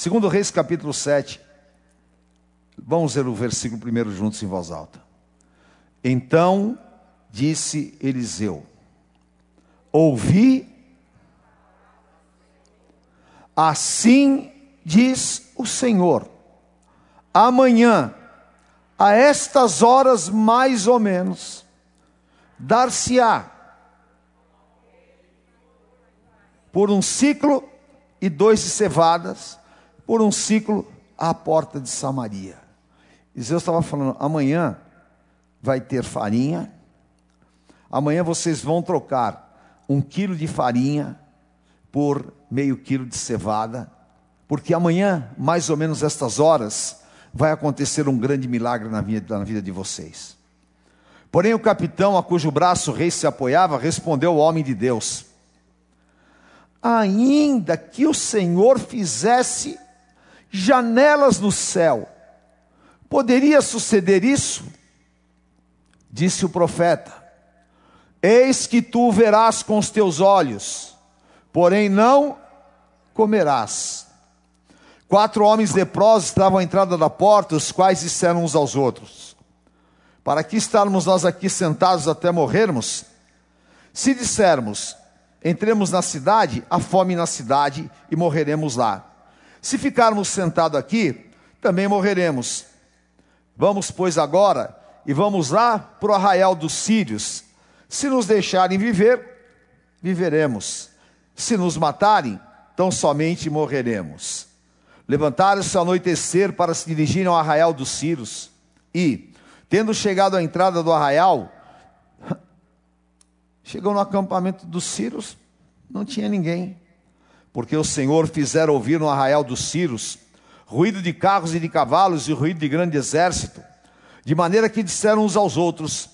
Segundo Reis capítulo 7. Vamos ler o versículo primeiro juntos em voz alta. Então disse Eliseu: Ouvi, assim diz o Senhor, amanhã, a estas horas mais ou menos, dar-se-á por um ciclo e dois de cevadas, por um ciclo à porta de Samaria. Isaías estava falando, amanhã vai ter farinha, amanhã vocês vão trocar um quilo de farinha por meio quilo de cevada, porque amanhã, mais ou menos estas horas, vai acontecer um grande milagre na vida, na vida de vocês. Porém, o capitão, a cujo braço o rei se apoiava, respondeu ao homem de Deus: Ainda que o Senhor fizesse janelas no céu, poderia suceder isso? Disse o profeta: Eis que tu verás com os teus olhos, porém não comerás. Quatro homens leprosos estavam à entrada da porta, os quais disseram uns aos outros: Para que estarmos nós aqui sentados até morrermos? Se dissermos, entremos na cidade, há fome na cidade e morreremos lá. Se ficarmos sentados aqui, também morreremos. Vamos, pois, agora e vamos lá para o arraial dos sírios. Se nos deixarem viver, viveremos. Se nos matarem, tão somente morreremos. Levantaram-se ao anoitecer para se dirigirem ao arraial dos Círios. E, tendo chegado à entrada do arraial, chegou no acampamento dos Círios, não tinha ninguém. Porque o Senhor fizera ouvir no arraial dos Círios ruído de carros e de cavalos e ruído de grande exército, de maneira que disseram uns aos outros: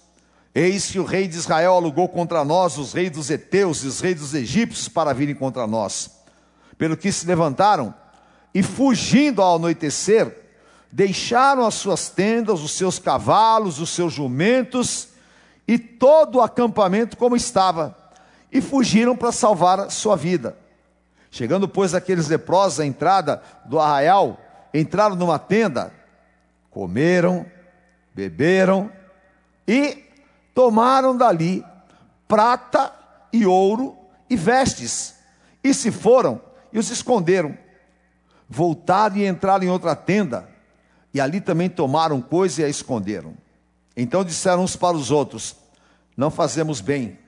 Eis que o rei de Israel alugou contra nós os reis dos heteus e os reis dos egípcios para virem contra nós. Pelo que se levantaram e fugindo ao anoitecer, deixaram as suas tendas, os seus cavalos, os seus jumentos e todo o acampamento como estava, e fugiram para salvar sua vida. Chegando, pois, aqueles leprosos à entrada do arraial, entraram numa tenda, comeram, beberam e tomaram dali prata e ouro e vestes, e se foram e os esconderam voltaram e entraram em outra tenda, e ali também tomaram coisa e a esconderam. Então disseram uns para os outros: Não fazemos bem.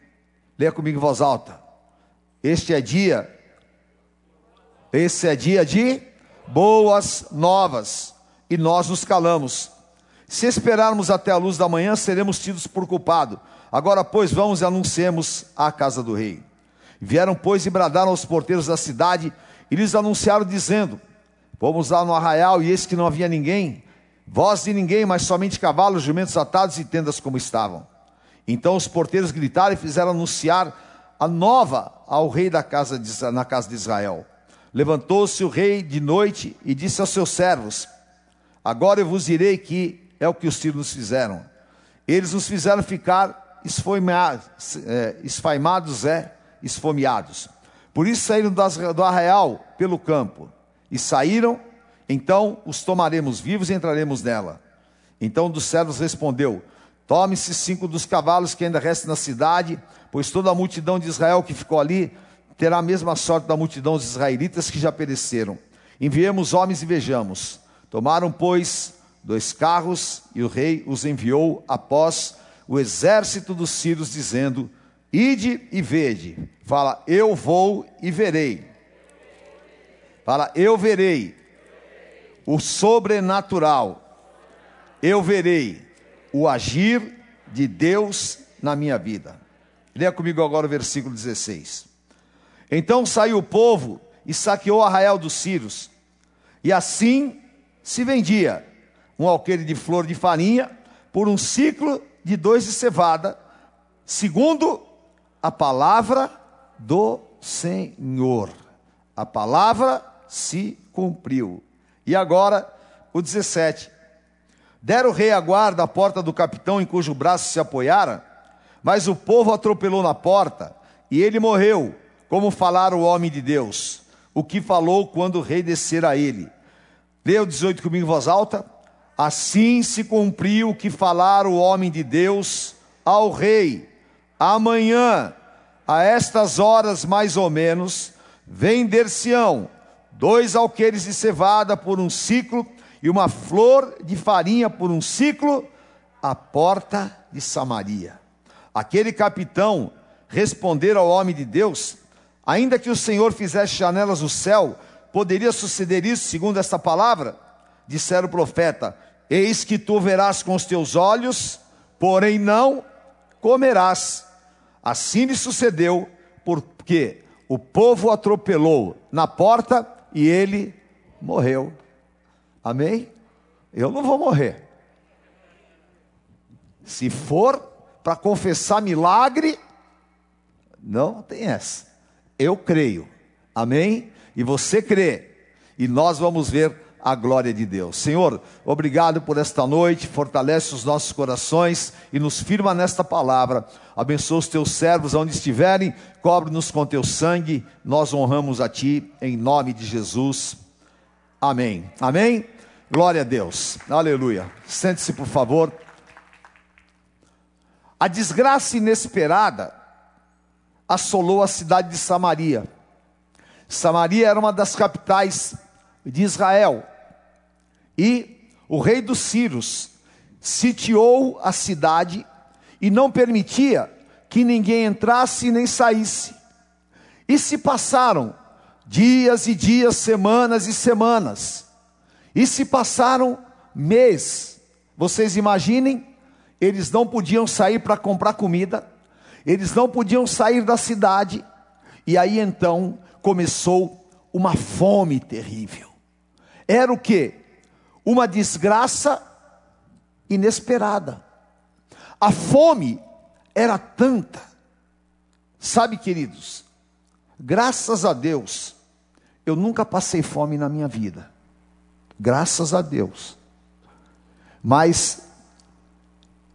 Leia comigo em voz alta. Este é dia, esse é dia de boas novas, e nós nos calamos. Se esperarmos até a luz da manhã, seremos tidos por culpado. Agora, pois, vamos e anunciemos à casa do rei. Vieram, pois, e bradaram aos porteiros da cidade, e lhes anunciaram, dizendo: Fomos lá no arraial e eis que não havia ninguém, voz de ninguém, mas somente cavalos, jumentos atados e tendas como estavam. Então os porteiros gritaram e fizeram anunciar a nova ao rei da casa de, na casa de Israel. Levantou-se o rei de noite e disse aos seus servos: Agora eu vos direi que é o que os sírios nos fizeram. Eles nos fizeram ficar é, esfaimados, é, esfomeados. Por isso saíram do arraial pelo campo e saíram, então os tomaremos vivos e entraremos nela. Então um dos servos respondeu: Tome-se cinco dos cavalos que ainda restam na cidade, pois toda a multidão de Israel que ficou ali terá a mesma sorte da multidão dos israelitas que já pereceram. Enviemos homens e vejamos. Tomaram, pois, dois carros e o rei os enviou após o exército dos sírios, dizendo: Ide e vede. Fala, eu vou e verei. Fala, eu verei o sobrenatural. Eu verei o agir de Deus na minha vida. Leia comigo agora o versículo 16. Então saiu o povo e saqueou o arraial dos Círios, e assim se vendia um alqueire de flor de farinha por um ciclo de dois de cevada, segundo a palavra do Senhor. A palavra se cumpriu. E agora, o 17. Deram o rei a guarda à porta do capitão em cujo braço se apoiara, mas o povo atropelou na porta, e ele morreu, como falara o homem de Deus. o que falou quando o rei descer a ele. O 18 comigo em voz alta. Assim se cumpriu o que falara o homem de Deus ao rei. Amanhã, a estas horas mais ou menos, vender-se-ão dois alqueires de cevada por um ciclo e uma flor de farinha por um ciclo à porta de Samaria. Aquele capitão responder ao homem de Deus, ainda que o Senhor fizesse janelas do céu, poderia suceder isso, segundo esta palavra? Disseram o profeta: Eis que tu verás com os teus olhos, porém não comerás. Assim lhe sucedeu, porque o povo atropelou na porta e ele morreu. Amém? Eu não vou morrer. Se for para confessar milagre, não tem essa. Eu creio. Amém? E você crê. E nós vamos ver a glória de Deus. Senhor, obrigado por esta noite, fortalece os nossos corações e nos firma nesta palavra. Abençoa os teus servos onde estiverem, cobre-nos com teu sangue. Nós honramos a ti em nome de Jesus. Amém. Amém. Glória a Deus. Aleluia. Sente-se, por favor. A desgraça inesperada assolou a cidade de Samaria. Samaria era uma das capitais de Israel. E o rei dos Círios sitiou a cidade e não permitia que ninguém entrasse nem saísse. E se passaram dias e dias, semanas e semanas. E se passaram meses. Vocês imaginem, eles não podiam sair para comprar comida, eles não podiam sair da cidade. E aí então começou uma fome terrível. Era o que? Uma desgraça inesperada. A fome era tanta. Sabe, queridos, graças a Deus, eu nunca passei fome na minha vida. Graças a Deus. Mas,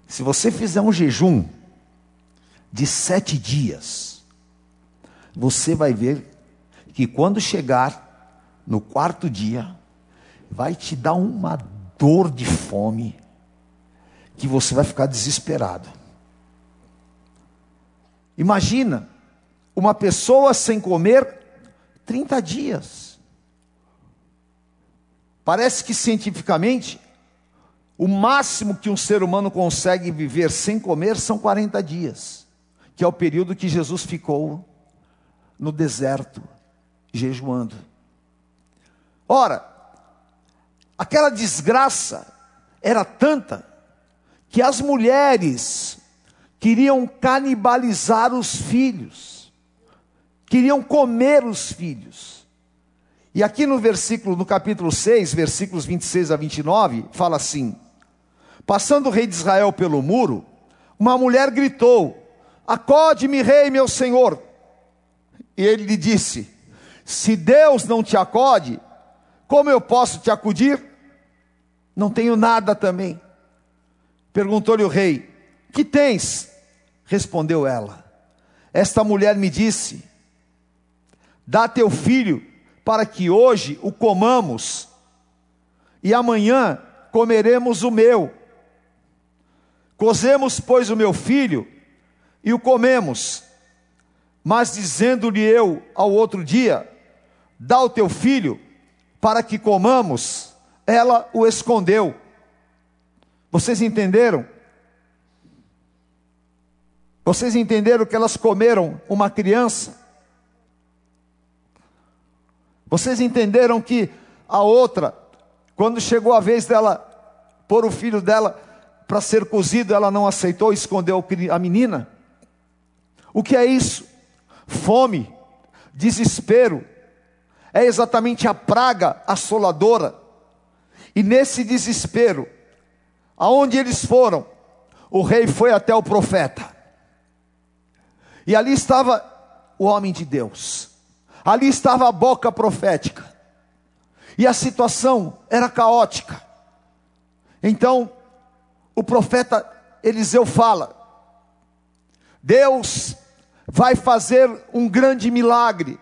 se você fizer um jejum de sete dias, você vai ver que quando chegar no quarto dia, vai te dar uma dor de fome, que você vai ficar desesperado. Imagina uma pessoa sem comer 30 dias. Parece que cientificamente, o máximo que um ser humano consegue viver sem comer são 40 dias, que é o período que Jesus ficou no deserto, jejuando. Ora, aquela desgraça era tanta que as mulheres queriam canibalizar os filhos queriam comer os filhos. E aqui no versículo, no capítulo 6, versículos 26 a 29, fala assim: Passando o rei de Israel pelo muro, uma mulher gritou: Acode-me, rei, meu senhor. E ele lhe disse: Se Deus não te acode, como eu posso te acudir? Não tenho nada também. Perguntou-lhe o rei: Que tens? Respondeu ela: Esta mulher me disse: Dá teu filho, para que hoje o comamos, e amanhã comeremos o meu. Cozemos, pois, o meu filho, e o comemos. Mas dizendo-lhe eu ao outro dia: Dá o teu filho, para que comamos, ela o escondeu. Vocês entenderam? Vocês entenderam que elas comeram uma criança? Vocês entenderam que a outra, quando chegou a vez dela pôr o filho dela para ser cozido, ela não aceitou, escondeu a menina? O que é isso? Fome, desespero, é exatamente a praga assoladora. E nesse desespero, aonde eles foram, o rei foi até o profeta. E ali estava o homem de Deus. Ali estava a boca profética. E a situação era caótica. Então, o profeta Eliseu fala: Deus vai fazer um grande milagre,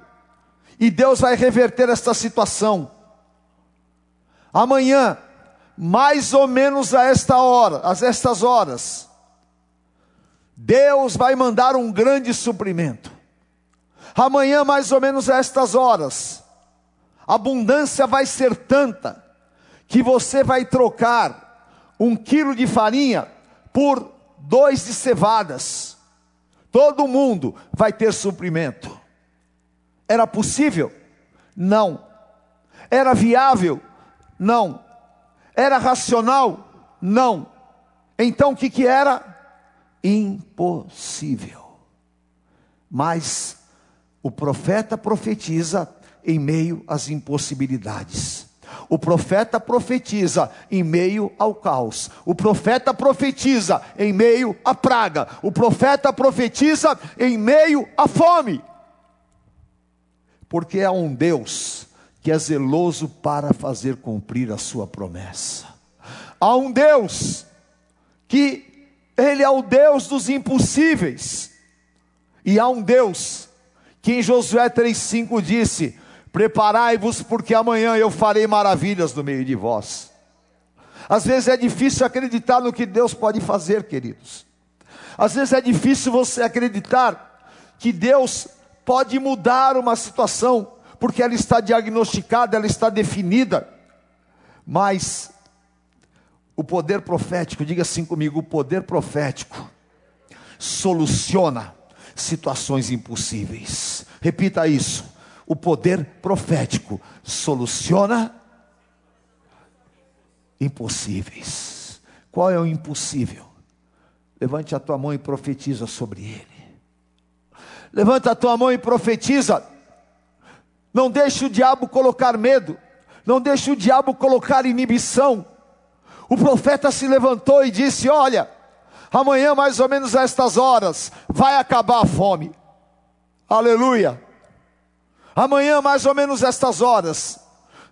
E Deus vai reverter esta situação. Amanhã, mais ou menos a esta hora, a estas horas, Deus vai mandar um grande suprimento. Amanhã, mais ou menos a estas horas, a abundância vai ser tanta que você vai trocar um quilo de farinha por dois de cevadas. Todo mundo vai ter suprimento. Era possível? Não. Era viável? Não. Era racional? Não. Então o que, que era? Impossível. Mas o profeta profetiza em meio às impossibilidades. O profeta profetiza em meio ao caos. O profeta profetiza em meio à praga. O profeta profetiza em meio à fome. Porque é um Deus que é zeloso para fazer cumprir a sua promessa. Há um Deus que ele é o Deus dos impossíveis. E há um Deus que em Josué 3,5 disse: Preparai-vos, porque amanhã eu farei maravilhas no meio de vós. Às vezes é difícil acreditar no que Deus pode fazer, queridos. Às vezes é difícil você acreditar que Deus pode mudar uma situação, porque ela está diagnosticada, ela está definida. Mas o poder profético, diga assim comigo: o poder profético soluciona situações impossíveis. Repita isso o poder profético soluciona impossíveis. Qual é o impossível? Levante a tua mão e profetiza sobre ele. Levanta a tua mão e profetiza. Não deixe o diabo colocar medo. Não deixe o diabo colocar inibição. O profeta se levantou e disse: Olha, amanhã, mais ou menos a estas horas, vai acabar a fome. Aleluia. Amanhã, mais ou menos estas horas,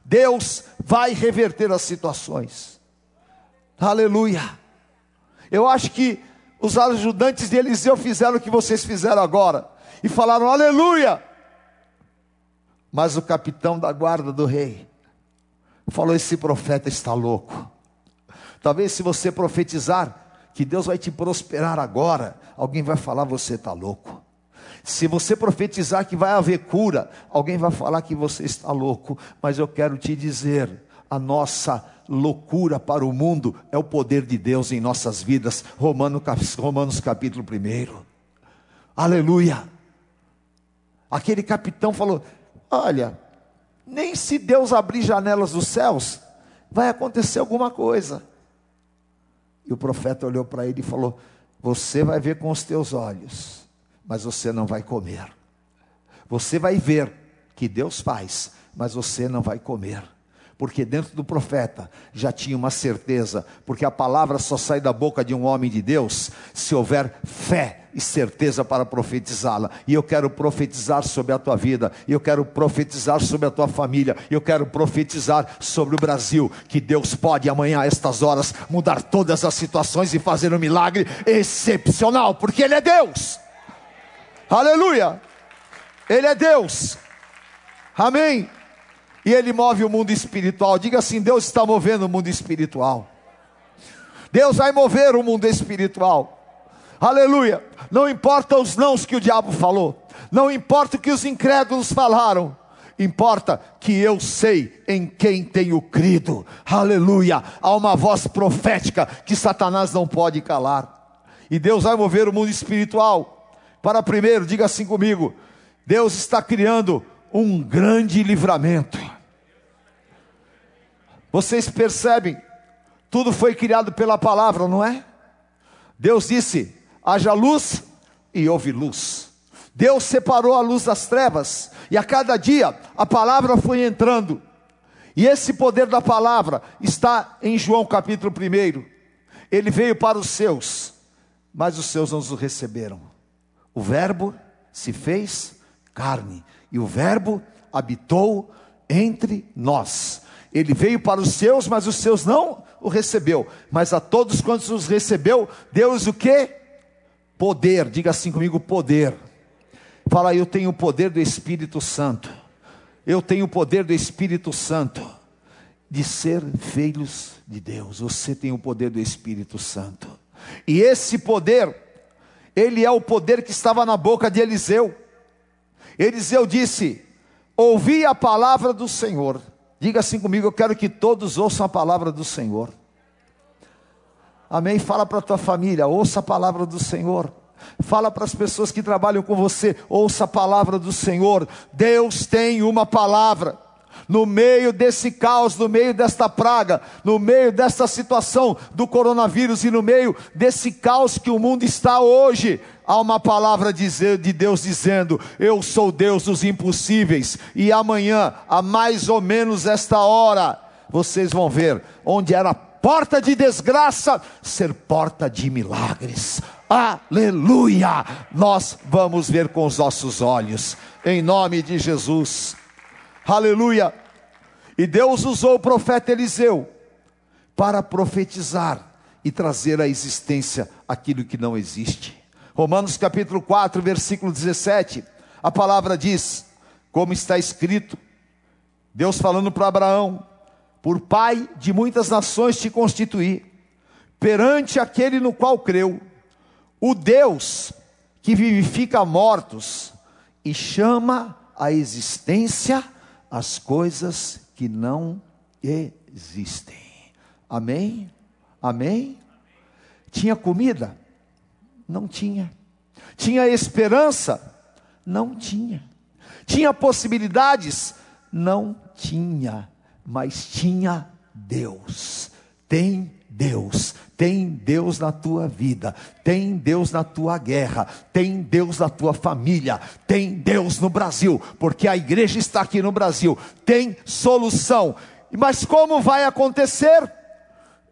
Deus vai reverter as situações. Aleluia. Eu acho que os ajudantes de Eliseu fizeram o que vocês fizeram agora e falaram aleluia. Mas o capitão da guarda do rei falou: Esse profeta está louco. Talvez se você profetizar que Deus vai te prosperar agora, alguém vai falar: Você está louco. Se você profetizar que vai haver cura, alguém vai falar que você está louco, mas eu quero te dizer, a nossa loucura para o mundo é o poder de Deus em nossas vidas. Romanos, Romanos capítulo 1. Aleluia. Aquele capitão falou: Olha, nem se Deus abrir janelas dos céus, vai acontecer alguma coisa. E o profeta olhou para ele e falou: Você vai ver com os teus olhos mas você não vai comer. Você vai ver que Deus faz, mas você não vai comer. Porque dentro do profeta já tinha uma certeza, porque a palavra só sai da boca de um homem de Deus se houver fé e certeza para profetizá-la. E eu quero profetizar sobre a tua vida, eu quero profetizar sobre a tua família, eu quero profetizar sobre o Brasil, que Deus pode amanhã a estas horas mudar todas as situações e fazer um milagre excepcional, porque ele é Deus. Aleluia! Ele é Deus. Amém. E ele move o mundo espiritual. Diga assim: Deus está movendo o mundo espiritual. Deus vai mover o mundo espiritual. Aleluia. Não importa os nãos que o diabo falou. Não importa o que os incrédulos falaram. Importa que eu sei em quem tenho crido. Aleluia. Há uma voz profética que Satanás não pode calar. E Deus vai mover o mundo espiritual para primeiro, diga assim comigo: Deus está criando um grande livramento. Vocês percebem, tudo foi criado pela palavra, não é? Deus disse: haja luz e houve luz. Deus separou a luz das trevas, e a cada dia a palavra foi entrando. E esse poder da palavra está em João capítulo 1. Ele veio para os seus, mas os seus não o receberam. O Verbo se fez carne e o Verbo habitou entre nós. Ele veio para os seus, mas os seus não o recebeu. Mas a todos quantos os recebeu, Deus o que? Poder. Diga assim comigo, poder. Fala, eu tenho o poder do Espírito Santo. eu tenho o poder do Espírito Santo de ser filhos de Deus. Você tem o poder do Espírito Santo. E esse poder, ele é o poder que estava na boca de Eliseu. Eliseu disse: Ouvi a palavra do Senhor. Diga assim comigo, eu quero que todos ouçam a palavra do Senhor. Amém? Fala para a tua família, ouça a palavra do Senhor. Fala para as pessoas que trabalham com você, ouça a palavra do Senhor. Deus tem uma palavra. No meio desse caos, no meio desta praga, no meio desta situação do coronavírus e no meio desse caos que o mundo está hoje, há uma palavra de Deus dizendo: Eu sou Deus dos impossíveis, e amanhã, a mais ou menos esta hora, vocês vão ver onde era porta de desgraça ser porta de milagres. Aleluia! Nós vamos ver com os nossos olhos, em nome de Jesus. Aleluia! E Deus usou o profeta Eliseu para profetizar e trazer à existência aquilo que não existe. Romanos capítulo 4, versículo 17, a palavra diz, como está escrito, Deus falando para Abraão: Por pai de muitas nações te constituí, perante aquele no qual creu, o Deus que vivifica mortos e chama à existência as coisas que não existem. Amém? Amém? Tinha comida? Não tinha. Tinha esperança? Não tinha. Tinha possibilidades? Não tinha. Mas tinha Deus. Tem Deus, tem Deus na tua vida, tem Deus na tua guerra, tem Deus na tua família, tem Deus no Brasil, porque a igreja está aqui no Brasil, tem solução. Mas como vai acontecer?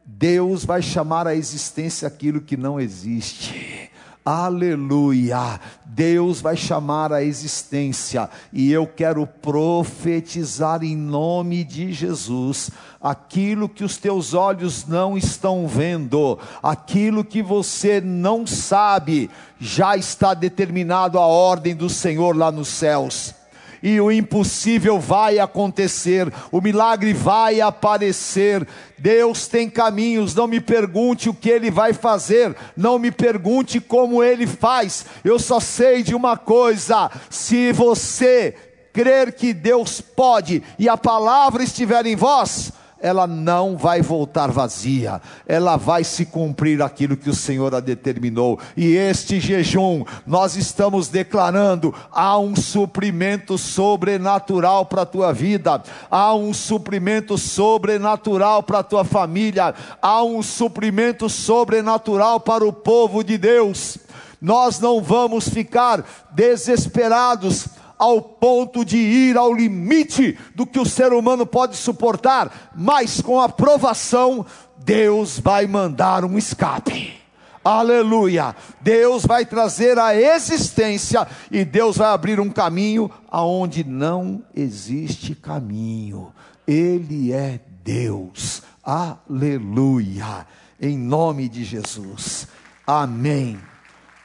Deus vai chamar à existência aquilo que não existe. Aleluia! Deus vai chamar a existência, e eu quero profetizar em nome de Jesus aquilo que os teus olhos não estão vendo, aquilo que você não sabe, já está determinado a ordem do Senhor lá nos céus e o impossível vai acontecer, o milagre vai aparecer. Deus tem caminhos, não me pergunte o que ele vai fazer, não me pergunte como ele faz. Eu só sei de uma coisa: se você crer que Deus pode e a palavra estiver em vós, ela não vai voltar vazia, ela vai se cumprir aquilo que o Senhor a determinou. E este jejum, nós estamos declarando: há um suprimento sobrenatural para a tua vida, há um suprimento sobrenatural para a tua família, há um suprimento sobrenatural para o povo de Deus. Nós não vamos ficar desesperados ao ponto de ir ao limite do que o ser humano pode suportar, mas com a provação, Deus vai mandar um escape. Aleluia! Deus vai trazer a existência e Deus vai abrir um caminho aonde não existe caminho. Ele é Deus. Aleluia! Em nome de Jesus. Amém.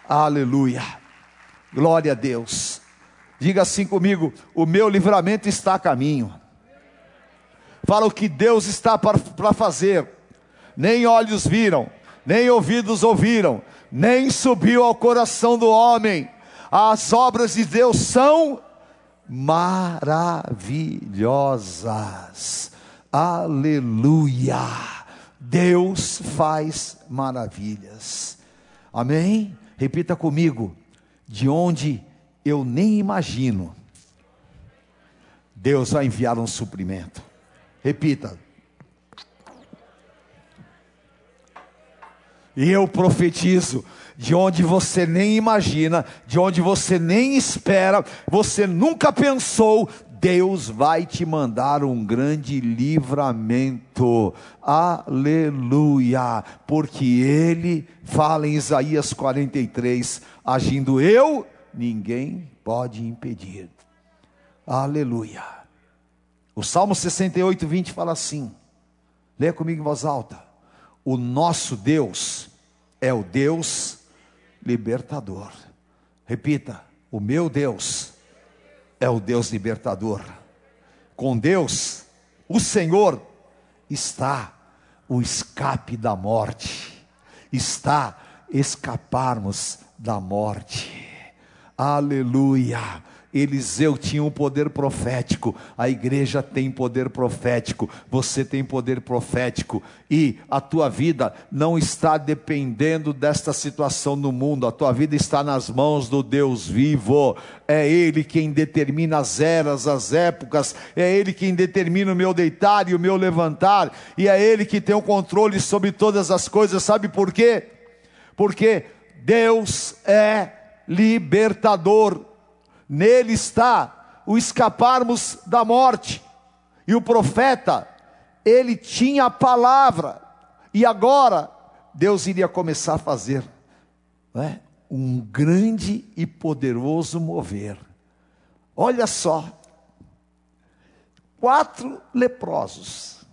Aleluia. Glória a Deus. Diga assim comigo: o meu livramento está a caminho. Fala o que Deus está para fazer. Nem olhos viram, nem ouvidos ouviram, nem subiu ao coração do homem. As obras de Deus são maravilhosas. Aleluia. Deus faz maravilhas. Amém? Repita comigo: de onde eu nem imagino, Deus vai enviar um suprimento. Repita. E eu profetizo de onde você nem imagina, de onde você nem espera, você nunca pensou, Deus vai te mandar um grande livramento. Aleluia! Porque ele fala em Isaías 43, agindo eu ninguém pode impedir. Aleluia. O Salmo 68, 20 fala assim: leia comigo em voz alta. O nosso Deus é o Deus libertador. Repita: o meu Deus é o Deus libertador. com Deus, o Senhor, está o escape da morte, está escaparmos da morte. Aleluia! Eliseu tinha um poder profético, a igreja tem poder profético, você tem poder profético, e a tua vida não está dependendo desta situação no mundo, a tua vida está nas mãos do Deus vivo, é Ele quem determina as eras, as épocas, é Ele quem determina o meu deitar e o meu levantar, e é Ele que tem o controle sobre todas as coisas, sabe por quê? Porque Deus é libertador Nele está o escaparmos da morte. E o profeta, ele tinha a palavra, e agora Deus iria começar a fazer é? um grande e poderoso mover. Olha só, quatro leprosos,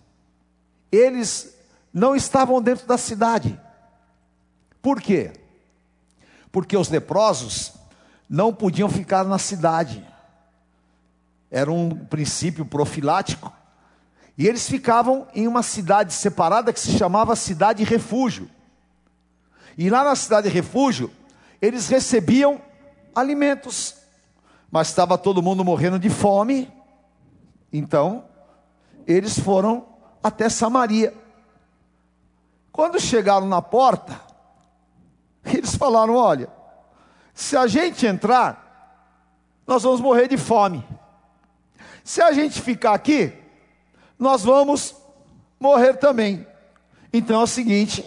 eles não estavam dentro da cidade. Por quê? Porque os leprosos não podiam ficar na cidade. Era um princípio profilático. E eles ficavam em uma cidade separada que se chamava Cidade Refúgio. E lá na Cidade Refúgio, eles recebiam alimentos. Mas estava todo mundo morrendo de fome. Então, eles foram até Samaria. Quando chegaram na porta, eles falaram: Olha, se a gente entrar, nós vamos morrer de fome. Se a gente ficar aqui, nós vamos morrer também. Então é o seguinte: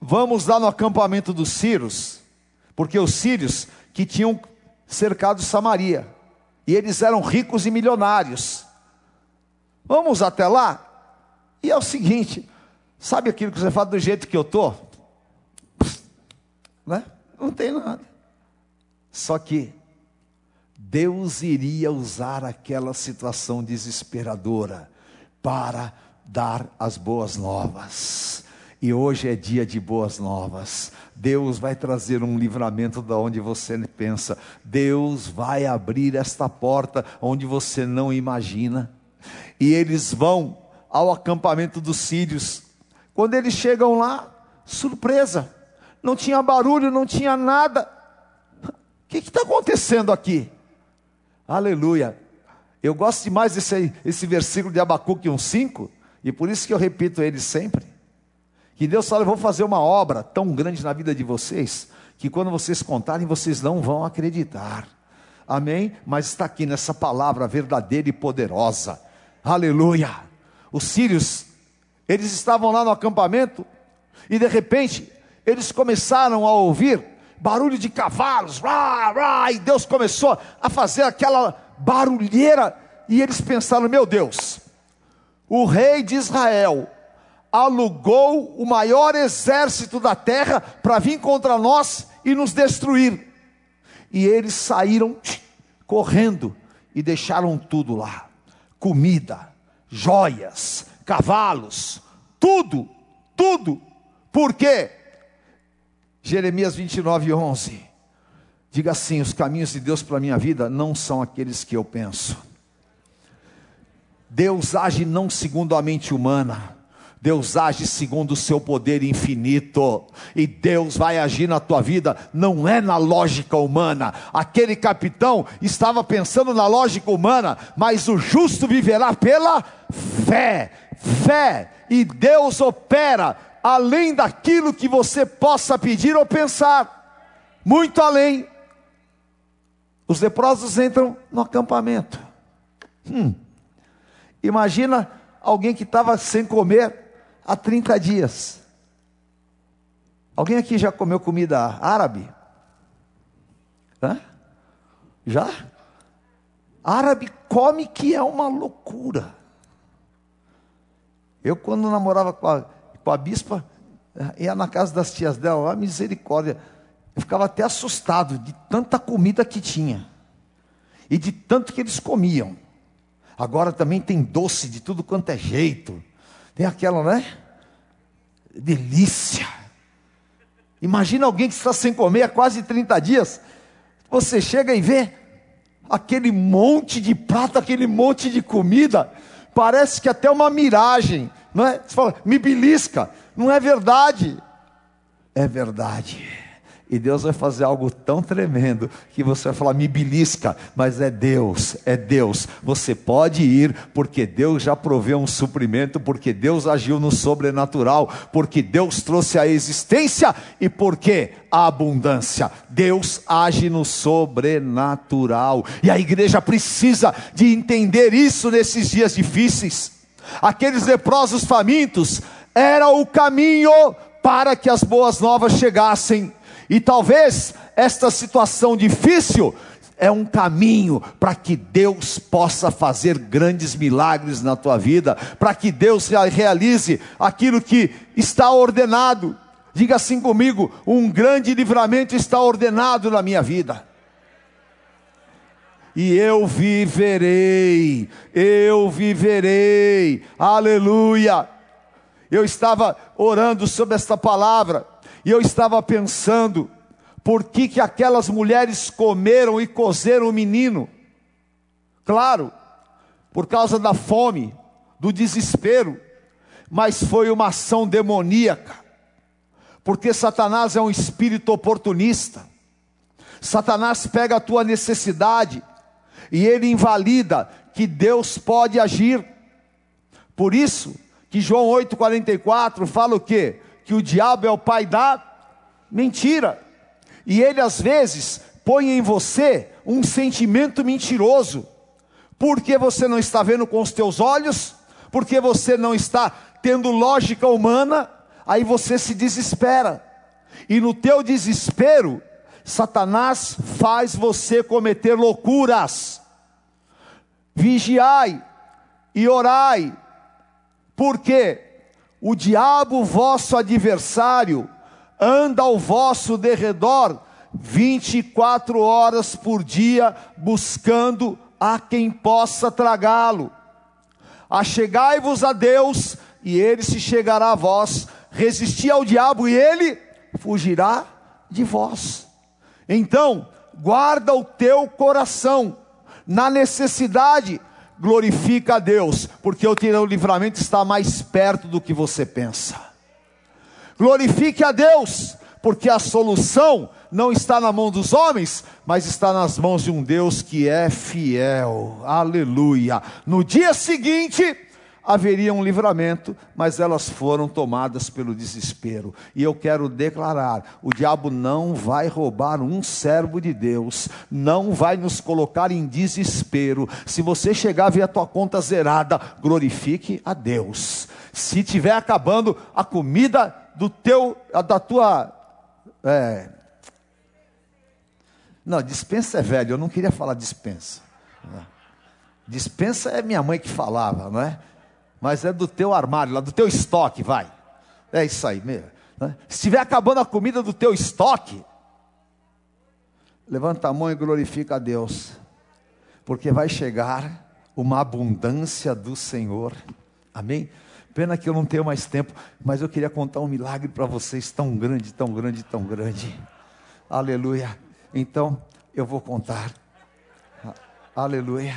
vamos lá no acampamento dos Sírios, porque os Sírios que tinham cercado Samaria, e eles eram ricos e milionários. Vamos até lá, e é o seguinte: sabe aquilo que você fala do jeito que eu estou? Né? Não tem nada. Só que Deus iria usar aquela situação desesperadora para dar as boas novas. E hoje é dia de boas novas. Deus vai trazer um livramento da onde você pensa. Deus vai abrir esta porta onde você não imagina. E eles vão ao acampamento dos sírios. Quando eles chegam lá, surpresa, não tinha barulho, não tinha nada. O que está acontecendo aqui? Aleluia. Eu gosto demais desse esse versículo de Abacuque 1,5, e por isso que eu repito ele sempre. Que Deus fala, eu vou fazer uma obra tão grande na vida de vocês, que quando vocês contarem, vocês não vão acreditar. Amém? Mas está aqui nessa palavra verdadeira e poderosa. Aleluia. Os sírios, eles estavam lá no acampamento, e de repente, eles começaram a ouvir barulho de cavalos, rá, rá, e Deus começou a fazer aquela barulheira, e eles pensaram: meu Deus, o rei de Israel alugou o maior exército da terra para vir contra nós e nos destruir. E eles saíram correndo e deixaram tudo lá: comida, joias, cavalos, tudo, tudo. Por quê? Jeremias 29, 11. Diga assim: os caminhos de Deus para a minha vida não são aqueles que eu penso. Deus age não segundo a mente humana, Deus age segundo o seu poder infinito, e Deus vai agir na tua vida, não é na lógica humana. Aquele capitão estava pensando na lógica humana, mas o justo viverá pela fé, fé, e Deus opera além daquilo que você possa pedir ou pensar, muito além. Os leprosos entram no acampamento. Hum. Imagina alguém que estava sem comer há 30 dias. Alguém aqui já comeu comida árabe? Hã? Já? Árabe come que é uma loucura. Eu, quando namorava com a com a bispa, eh, ia na casa das tias dela lá, misericórdia. Eu ficava até assustado de tanta comida que tinha. E de tanto que eles comiam. Agora também tem doce de tudo quanto é jeito. Tem aquela, né? Delícia. Imagina alguém que está sem comer há quase 30 dias. Você chega e vê. aquele monte de prato, aquele monte de comida, parece que até uma miragem, não é? Você fala, me belisca, não é verdade. É verdade. E Deus vai fazer algo tão tremendo que você vai falar, me belisca, mas é Deus, é Deus. Você pode ir, porque Deus já proveu um suprimento, porque Deus agiu no sobrenatural, porque Deus trouxe a existência e porque a abundância. Deus age no sobrenatural. E a igreja precisa de entender isso nesses dias difíceis. Aqueles leprosos famintos era o caminho para que as boas novas chegassem e talvez esta situação difícil é um caminho para que Deus possa fazer grandes milagres na tua vida, para que Deus realize aquilo que está ordenado. Diga assim comigo: um grande livramento está ordenado na minha vida. E eu viverei, eu viverei, aleluia. Eu estava orando sobre esta palavra, e eu estava pensando, por que, que aquelas mulheres comeram e cozeram o menino? Claro, por causa da fome, do desespero, mas foi uma ação demoníaca, porque Satanás é um espírito oportunista. Satanás pega a tua necessidade e ele invalida que Deus pode agir. Por isso que João 8:44 fala o quê? que o diabo é o pai da mentira. E ele às vezes põe em você um sentimento mentiroso. Porque você não está vendo com os teus olhos, porque você não está tendo lógica humana, aí você se desespera. E no teu desespero, Satanás faz você cometer loucuras. Vigiai e orai. Por quê? O diabo, vosso adversário, anda ao vosso derredor 24 horas por dia, buscando a quem possa tragá-lo. Achegai-vos a Deus, e ele se chegará a vós. Resisti ao diabo, e ele fugirá de vós. Então, guarda o teu coração na necessidade glorifica a Deus, porque o teu livramento está mais perto do que você pensa. Glorifique a Deus, porque a solução não está na mão dos homens, mas está nas mãos de um Deus que é fiel. Aleluia. No dia seguinte, haveria um livramento, mas elas foram tomadas pelo desespero. E eu quero declarar: o diabo não vai roubar um servo de Deus, não vai nos colocar em desespero. Se você chegar a ver a tua conta zerada, glorifique a Deus. Se tiver acabando a comida do teu, da tua. É... Não, dispensa é velho, eu não queria falar dispensa. Dispensa é minha mãe que falava, não é? Mas é do teu armário, lá do teu estoque, vai. É isso aí mesmo. Né? Se estiver acabando a comida do teu estoque, levanta a mão e glorifica a Deus, porque vai chegar uma abundância do Senhor. Amém? Pena que eu não tenho mais tempo, mas eu queria contar um milagre para vocês tão grande, tão grande, tão grande. Aleluia. Então, eu vou contar. Aleluia.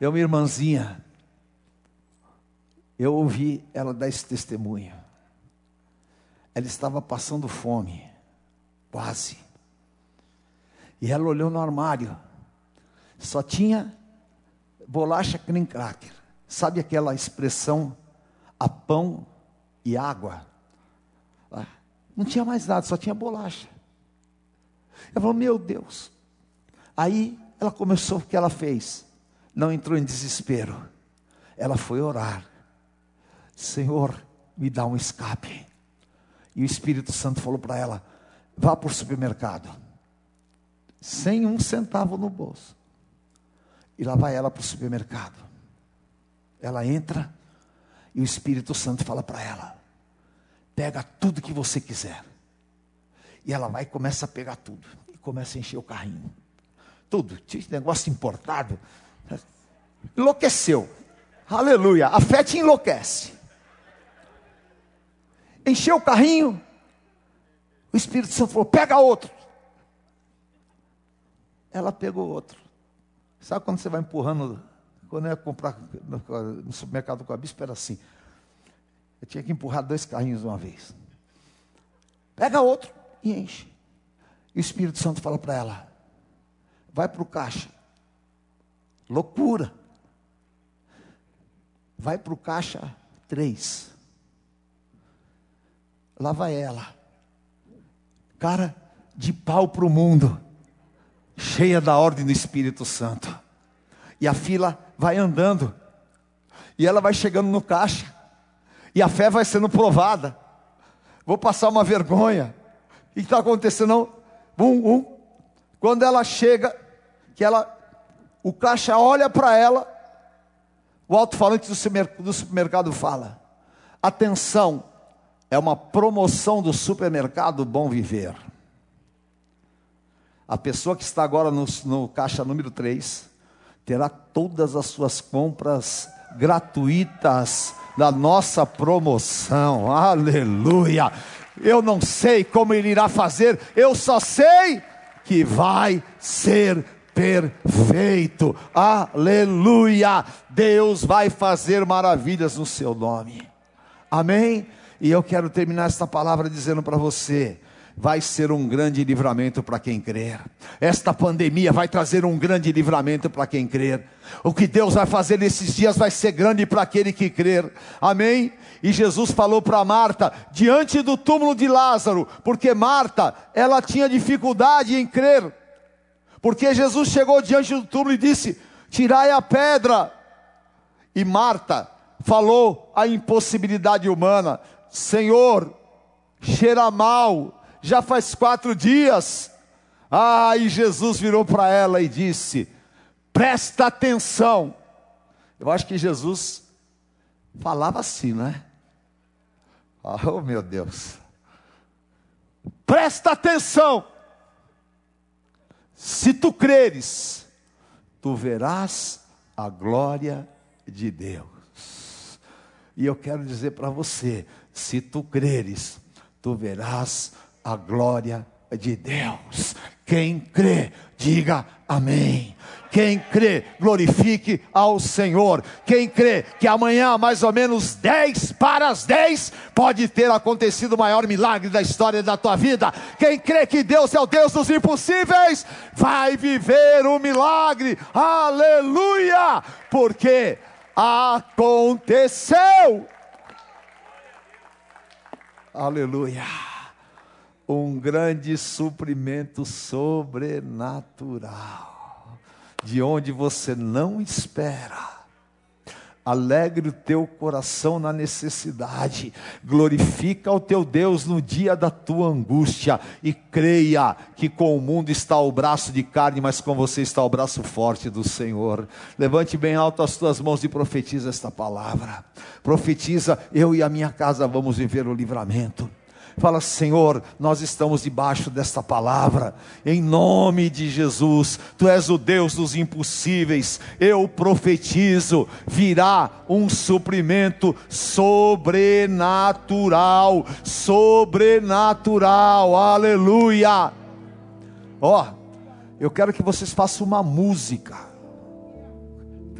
Eu, minha irmãzinha, eu ouvi ela dar esse testemunho. Ela estava passando fome, quase. E ela olhou no armário, só tinha bolacha cream cracker. Sabe aquela expressão, a pão e água? Ah, não tinha mais nada, só tinha bolacha. Ela falou, meu Deus. Aí ela começou o que ela fez não entrou em desespero. Ela foi orar. Senhor, me dá um escape. E o Espírito Santo falou para ela: vá para o supermercado, sem um centavo no bolso. E lá vai ela para o supermercado. Ela entra e o Espírito Santo fala para ela: pega tudo que você quiser. E ela vai e começa a pegar tudo. E começa a encher o carrinho. Tudo. Tinha negócio importado. Enlouqueceu. Aleluia. A fé te enlouquece. Encheu o carrinho. O Espírito Santo falou: pega outro. ela pegou outro. Sabe quando você vai empurrando, quando eu ia comprar no, supermercado com a bispo, era assim. Eu tinha que empurrar dois carrinhos de uma vez. Pega outro e enche. E o Espírito Santo fala para ela: vai para o caixa. Loucura. Vai para o caixa três. Lá vai ela. Cara de pau para o mundo. Cheia da ordem do Espírito Santo. E a fila vai andando. E ela vai chegando no caixa. E a fé vai sendo provada. Vou passar uma vergonha. O que está acontecendo? Não? Bum. Quando ela chega, que ela, o caixa olha para ela, o alto-falante do supermercado fala: atenção, é uma promoção do supermercado Bom Viver. A pessoa que está agora no, no caixa número 3 terá todas as suas compras gratuitas da nossa promoção. Aleluia! Eu não sei como ele irá fazer, eu só sei que vai ser perfeito. Aleluia! Deus vai fazer maravilhas no seu nome. Amém? E eu quero terminar esta palavra dizendo para você: vai ser um grande livramento para quem crer. Esta pandemia vai trazer um grande livramento para quem crer. O que Deus vai fazer nesses dias vai ser grande para aquele que crer. Amém? E Jesus falou para Marta, diante do túmulo de Lázaro, porque Marta, ela tinha dificuldade em crer. Porque Jesus chegou diante do túmulo e disse: Tirai a pedra. E Marta falou a impossibilidade humana: Senhor, cheira mal, já faz quatro dias. Ah, e Jesus virou para ela e disse: Presta atenção. Eu acho que Jesus falava assim, né? Oh, meu Deus. Presta atenção. Se tu creres, tu verás a glória de Deus. E eu quero dizer para você: se tu creres, tu verás a glória de Deus. Quem crê, diga amém. Quem crê, glorifique ao Senhor. Quem crê que amanhã, mais ou menos 10 para as 10, pode ter acontecido o maior milagre da história da tua vida. Quem crê que Deus é o Deus dos impossíveis, vai viver o milagre. Aleluia! Porque aconteceu. Aleluia um grande suprimento sobrenatural, de onde você não espera. Alegre o teu coração na necessidade, glorifica o teu Deus no dia da tua angústia e creia que com o mundo está o braço de carne, mas com você está o braço forte do Senhor. Levante bem alto as tuas mãos e profetiza esta palavra. Profetiza, eu e a minha casa vamos viver o livramento. Fala, Senhor, nós estamos debaixo desta palavra, em nome de Jesus, Tu és o Deus dos impossíveis, eu profetizo, virá um suprimento sobrenatural, sobrenatural, aleluia. Ó, oh, eu quero que vocês façam uma música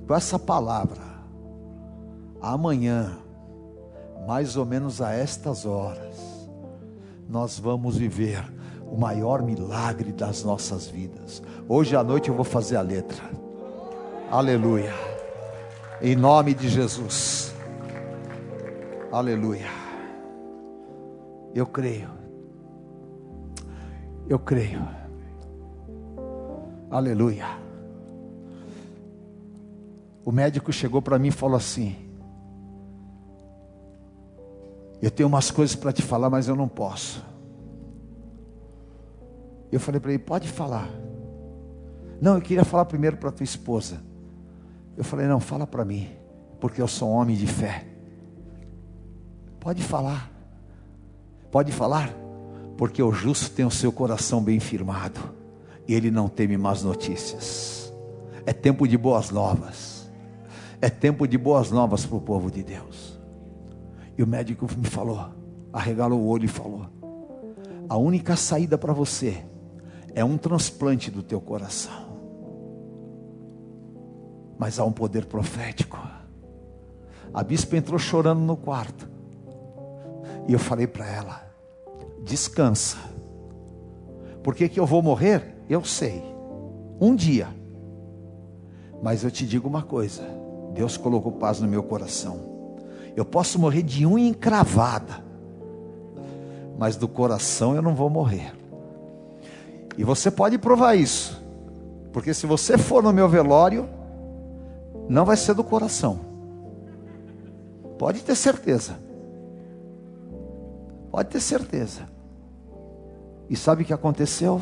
com essa palavra, amanhã, mais ou menos a estas horas nós vamos viver o maior milagre das nossas vidas. Hoje à noite eu vou fazer a letra. Aleluia. Em nome de Jesus. Aleluia. Eu creio. Eu creio. Aleluia. O médico chegou para mim e falou assim: eu tenho umas coisas para te falar, mas eu não posso. Eu falei para ele: Pode falar. Não, eu queria falar primeiro para tua esposa. Eu falei: Não, fala para mim, porque eu sou um homem de fé. Pode falar. Pode falar, porque o justo tem o seu coração bem firmado, e ele não teme más notícias. É tempo de boas novas. É tempo de boas novas para o povo de Deus. E o médico me falou, arregalou o olho e falou: A única saída para você É um transplante do teu coração. Mas há um poder profético. A bispa entrou chorando no quarto. E eu falei para ela: descansa. Por que, que eu vou morrer? Eu sei. Um dia. Mas eu te digo uma coisa: Deus colocou paz no meu coração. Eu posso morrer de unha encravada, mas do coração eu não vou morrer. E você pode provar isso, porque se você for no meu velório, não vai ser do coração. Pode ter certeza. Pode ter certeza. E sabe o que aconteceu?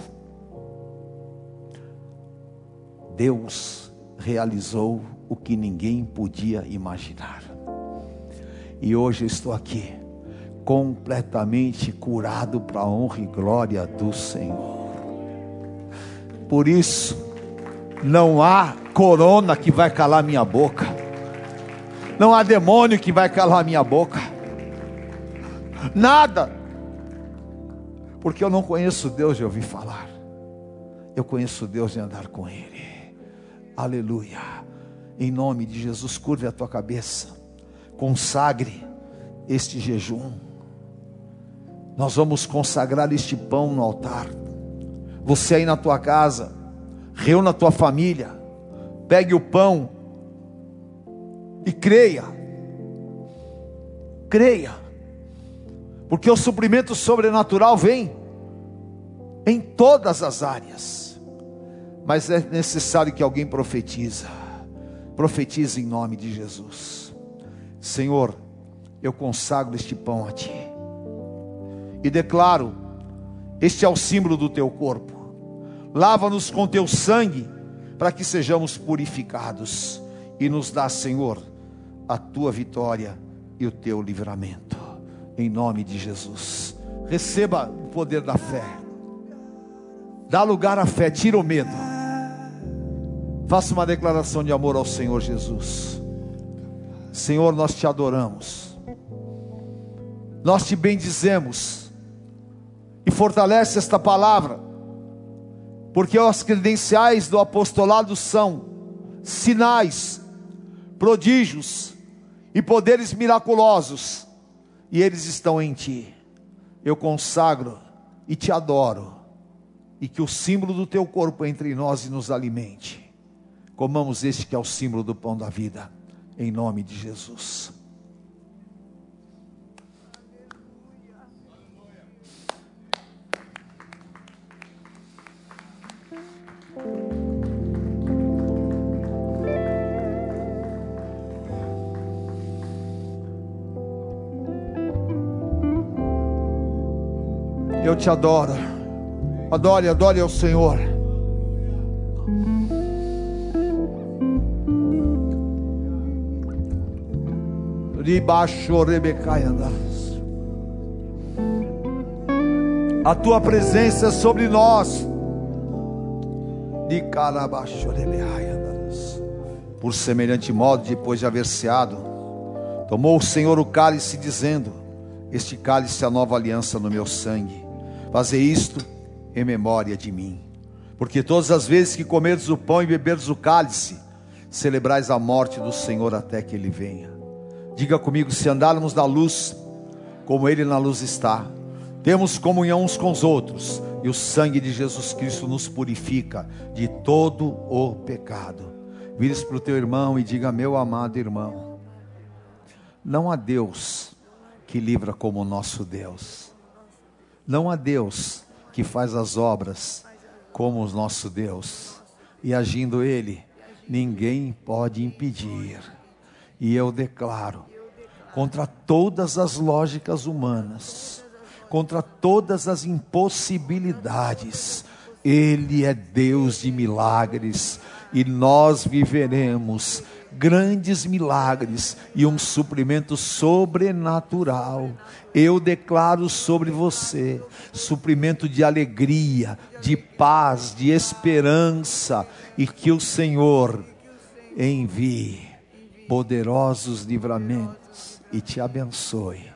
Deus realizou o que ninguém podia imaginar. E hoje estou aqui, completamente curado para a honra e glória do Senhor. Por isso, não há corona que vai calar minha boca, não há demônio que vai calar minha boca, nada, porque eu não conheço Deus de ouvir falar, eu conheço Deus de andar com Ele, aleluia, em nome de Jesus, curve a tua cabeça consagre este jejum. Nós vamos consagrar este pão no altar. Você aí na tua casa, reúna a tua família, pegue o pão e creia. Creia. Porque o suprimento sobrenatural vem em todas as áreas. Mas é necessário que alguém profetiza. Profetize em nome de Jesus. Senhor, eu consagro este pão a Ti. E declaro: Este é o símbolo do Teu corpo. Lava-nos com Teu sangue, para que sejamos purificados. E nos dá, Senhor, a Tua vitória e o Teu livramento. Em nome de Jesus. Receba o poder da fé. Dá lugar à fé, tira o medo. Faça uma declaração de amor ao Senhor Jesus. Senhor, nós te adoramos, nós te bendizemos, e fortalece esta palavra, porque as credenciais do apostolado são sinais, prodígios e poderes miraculosos, e eles estão em ti. Eu consagro e te adoro, e que o símbolo do teu corpo entre nós e nos alimente. Comamos este que é o símbolo do pão da vida em nome de Jesus. Eu te adoro. Adore, adore ao Senhor. A tua presença sobre nós. Por semelhante modo, depois de haver ceado, tomou o Senhor o cálice, dizendo: Este cálice é a nova aliança no meu sangue. Fazer isto em memória de mim. Porque todas as vezes que comerdes o pão e beberdes o cálice, celebrais a morte do Senhor até que ele venha. Diga comigo: se andarmos na luz, como Ele na luz está, temos comunhão uns com os outros, e o sangue de Jesus Cristo nos purifica de todo o pecado. Vire-se para o teu irmão e diga: Meu amado irmão, não há Deus que livra como o nosso Deus, não há Deus que faz as obras como o nosso Deus, e agindo Ele, ninguém pode impedir. E eu declaro contra todas as lógicas humanas, contra todas as impossibilidades. Ele é Deus de milagres e nós viveremos grandes milagres e um suprimento sobrenatural. Eu declaro sobre você suprimento de alegria, de paz, de esperança e que o Senhor envie poderosos livramentos e te abençoe.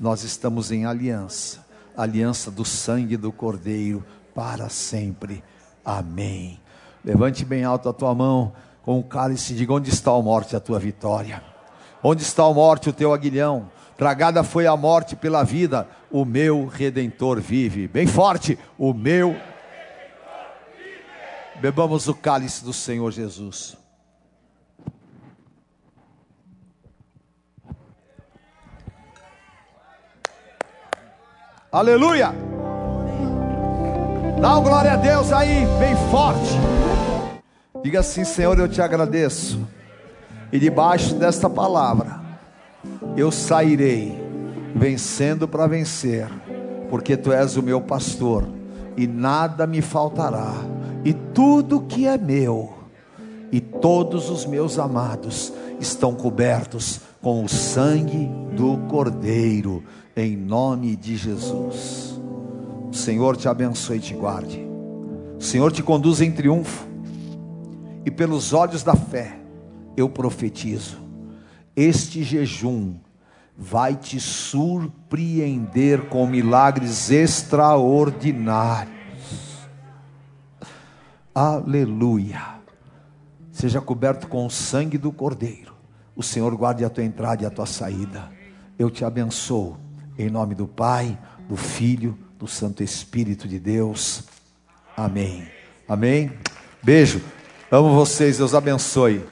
Nós estamos em aliança, aliança do sangue do Cordeiro para sempre. Amém. Levante bem alto a tua mão com o cálice e diga: Onde está a morte, a tua vitória? Onde está a morte, o teu aguilhão? Tragada foi a morte pela vida, o meu redentor vive. Bem forte, o meu. Bebamos o cálice do Senhor Jesus. Aleluia! Dá uma glória a Deus aí, bem forte. Diga assim, Senhor, eu te agradeço. E debaixo desta palavra, eu sairei vencendo para vencer, porque tu és o meu pastor e nada me faltará. E tudo que é meu e todos os meus amados estão cobertos com o sangue do Cordeiro em nome de Jesus. O Senhor te abençoe e te guarde. O Senhor te conduz em triunfo. E pelos olhos da fé, eu profetizo: este jejum vai te surpreender com milagres extraordinários. Aleluia. Seja coberto com o sangue do Cordeiro. O Senhor guarde a tua entrada e a tua saída. Eu te abençoo em nome do Pai, do Filho, do Santo Espírito de Deus. Amém. Amém. Beijo. Amo vocês. Deus abençoe.